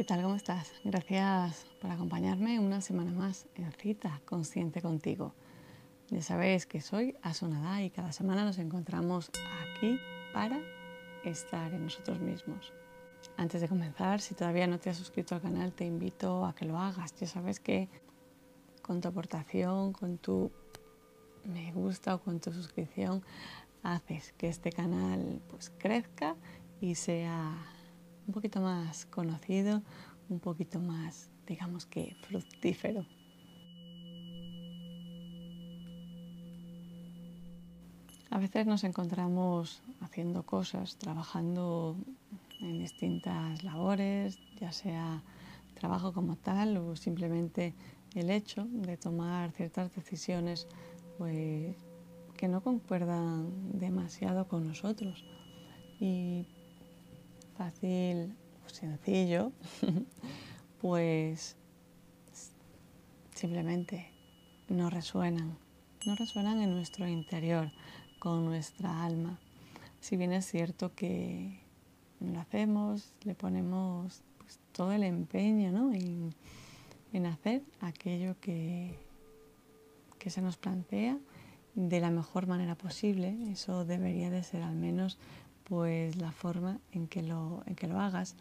¿Qué tal? ¿Cómo estás? Gracias por acompañarme una semana más en Cita Consciente contigo. Ya sabéis que soy Asonada y cada semana nos encontramos aquí para estar en nosotros mismos. Antes de comenzar, si todavía no te has suscrito al canal, te invito a que lo hagas. Ya sabes que con tu aportación, con tu me gusta o con tu suscripción, haces que este canal pues crezca y sea un poquito más conocido, un poquito más, digamos que, fructífero. A veces nos encontramos haciendo cosas, trabajando en distintas labores, ya sea trabajo como tal o simplemente el hecho de tomar ciertas decisiones pues, que no concuerdan demasiado con nosotros. Y fácil o sencillo, pues simplemente no resuenan, no resuenan en nuestro interior, con nuestra alma. Si bien es cierto que lo hacemos, le ponemos pues, todo el empeño ¿no? en, en, hacer aquello que, que se nos plantea de la mejor manera posible, eso debería de ser al menos pues la forma en que lo, en que lo hagas.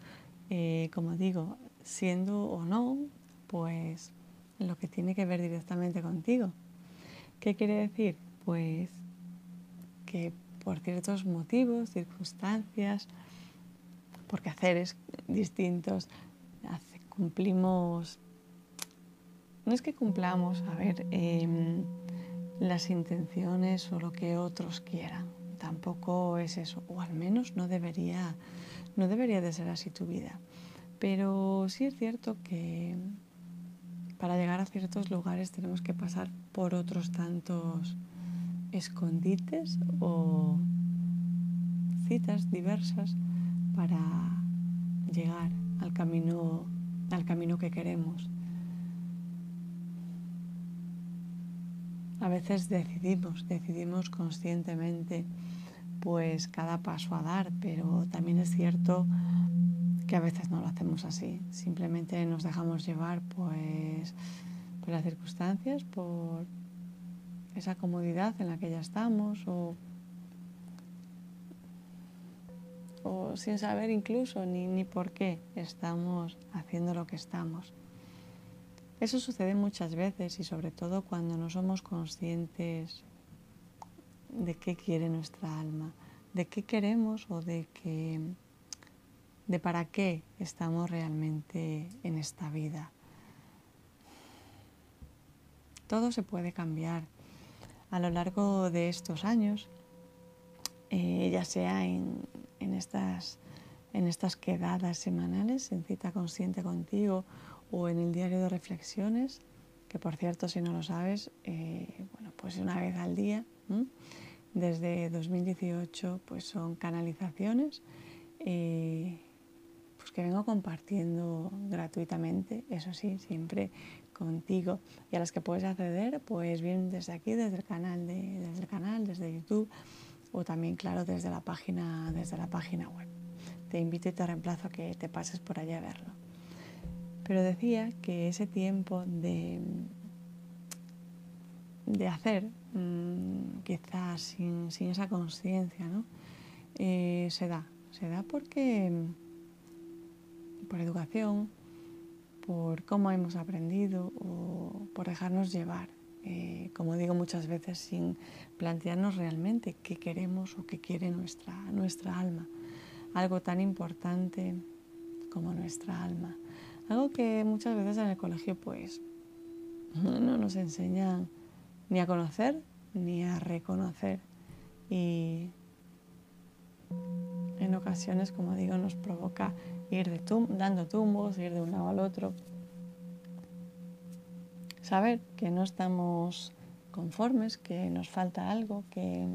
Eh, como digo, siendo o no, pues lo que tiene que ver directamente contigo. ¿Qué quiere decir? Pues que por ciertos motivos, circunstancias, porque haceres distintos, cumplimos, no es que cumplamos, a ver, em, las intenciones o lo que otros quieran, tampoco es eso, o al menos no debería, no debería de ser así tu vida. Pero sí es cierto que para llegar a ciertos lugares tenemos que pasar por otros tantos escondites o citas diversas para llegar al camino, al camino que queremos. A veces decidimos, decidimos conscientemente pues cada paso a dar, pero también es cierto que a veces no lo hacemos así, simplemente nos dejamos llevar pues por las circunstancias, por esa comodidad en la que ya estamos o, sin saber incluso ni, ni por qué estamos haciendo lo que estamos. Eso sucede muchas veces y sobre todo cuando no somos conscientes de qué quiere nuestra alma, de qué queremos o de qué, de para qué estamos realmente en esta vida. Todo se puede cambiar a lo largo de estos años, eh, ya sea en, estas, en estas quedadas semanales, en cita consciente contigo o en el diario de reflexiones, que por cierto, si no lo sabes, eh, bueno, pues una vez al día desde 2018 pues son canalizaciones eh, pues que vengo compartiendo gratuitamente, eso sí, siempre contigo y a las que puedes acceder pues bien desde aquí, desde el canal, de, desde el canal, desde YouTube o también claro desde la página, desde la página web. Te invito y te reemplazo a que te pases por allá a verlo. Pero decía que ese tiempo de, de hacer, mm, quizás sin, esa conciencia, ¿no? Eh, se da. Se da porque por educación, por cómo hemos aprendido o por dejarnos llevar. Eh, como digo muchas veces, sin plantearnos realmente qué queremos o qué quiere nuestra, nuestra alma. Algo tan importante como nuestra alma. Algo que muchas veces en el colegio pues no nos enseñan ni a conocer ni a reconocer. Y en ocasiones, como digo, nos provoca ir dando tumbos, ir de un lado al otro. Saber que no estamos conformes, que nos falta algo, que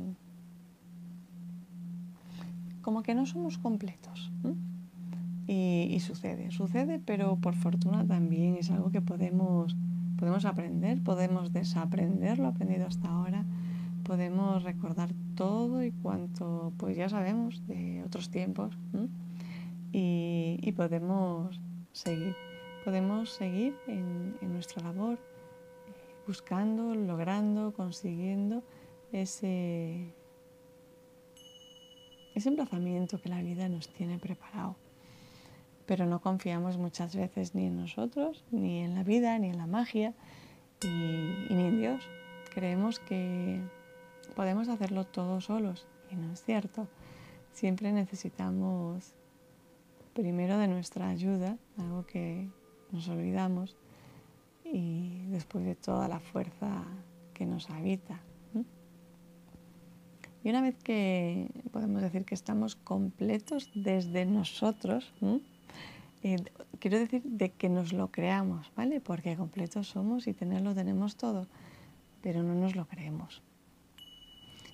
como que no somos completos. Y, sucede, sucede, pero por fortuna también es algo que podemos Podemos aprender, podemos desaprender lo aprendido hasta ahora, podemos recordar todo y cuanto pues ya sabemos de otros tiempos y, podemos seguir. Podemos seguir en, nuestra labor, buscando, logrando, consiguiendo ese, ese emplazamiento que la vida nos tiene preparado. Pero no confiamos muchas veces ni en nosotros, ni en la vida, ni en la magia, y, ni en Dios. Creemos que podemos hacerlo todos solos y no es cierto. Siempre necesitamos primero de nuestra ayuda, algo que nos olvidamos, y después de toda la fuerza que nos habita. Y una vez que podemos decir que estamos completos desde nosotros, eh, quiero decir de que nos lo creamos, ¿vale? Porque completos somos y tenerlo tenemos todo, pero no nos lo creemos.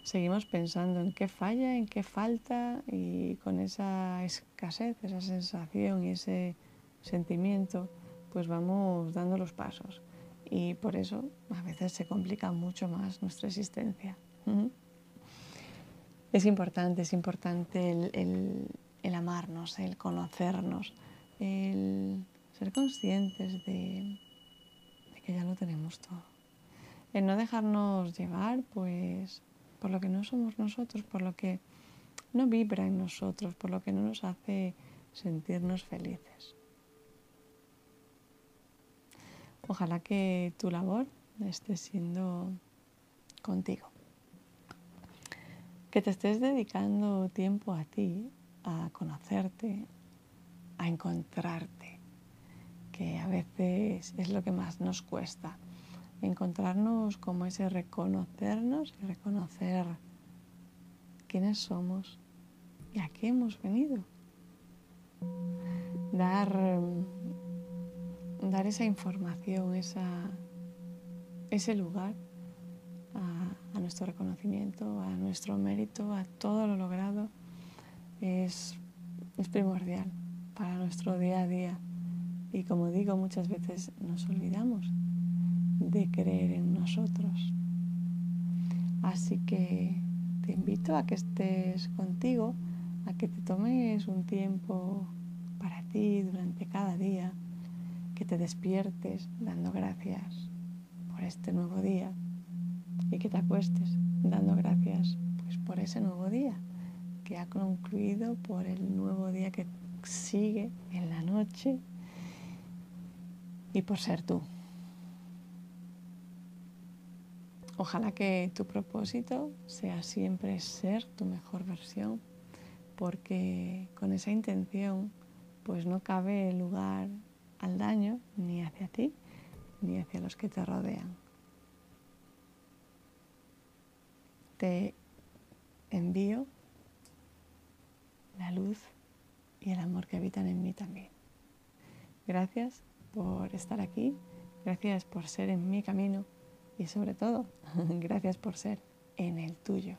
Seguimos pensando en qué falla, en qué falta y con esa escasez, esa sensación y ese sentimiento, pues vamos dando los pasos. Y por eso a veces se complica mucho más nuestra existencia. Es importante, es importante el amarnos, el conocernos, el ser conscientes de, que ya lo tenemos todo. El no dejarnos llevar, pues, por lo que no somos nosotros, por lo que no vibra en nosotros, por lo que no nos hace sentirnos felices. Ojalá que tu labor esté siendo contigo. Que te estés dedicando tiempo a ti, a conocerte, a encontrarte, que a veces es lo que más nos cuesta. Encontrarnos como ese reconocernos y reconocer quiénes somos y a qué hemos venido. Dar, dar esa información, esa, ese lugar a, a nuestro reconocimiento, a nuestro mérito, a todo lo logrado, es, es primordial para nuestro día a día. Y como digo, muchas veces nos olvidamos de creer en nosotros. Así que te invito a que estés contigo, a que te tomes un tiempo para ti durante cada día, que te despiertes dando gracias por este nuevo día y que te acuestes dando gracias pues, por ese nuevo día que ha concluido, por el nuevo día que sigue en la noche y por ser tú. Ojalá que tu propósito sea siempre ser tu mejor versión, porque con esa intención pues no cabe lugar al daño ni hacia ti ni hacia los que te rodean. Te envío la luz y el amor que habitan en mí también. Gracias por estar aquí, gracias por ser en mi camino y sobre todo, gracias por ser en el tuyo.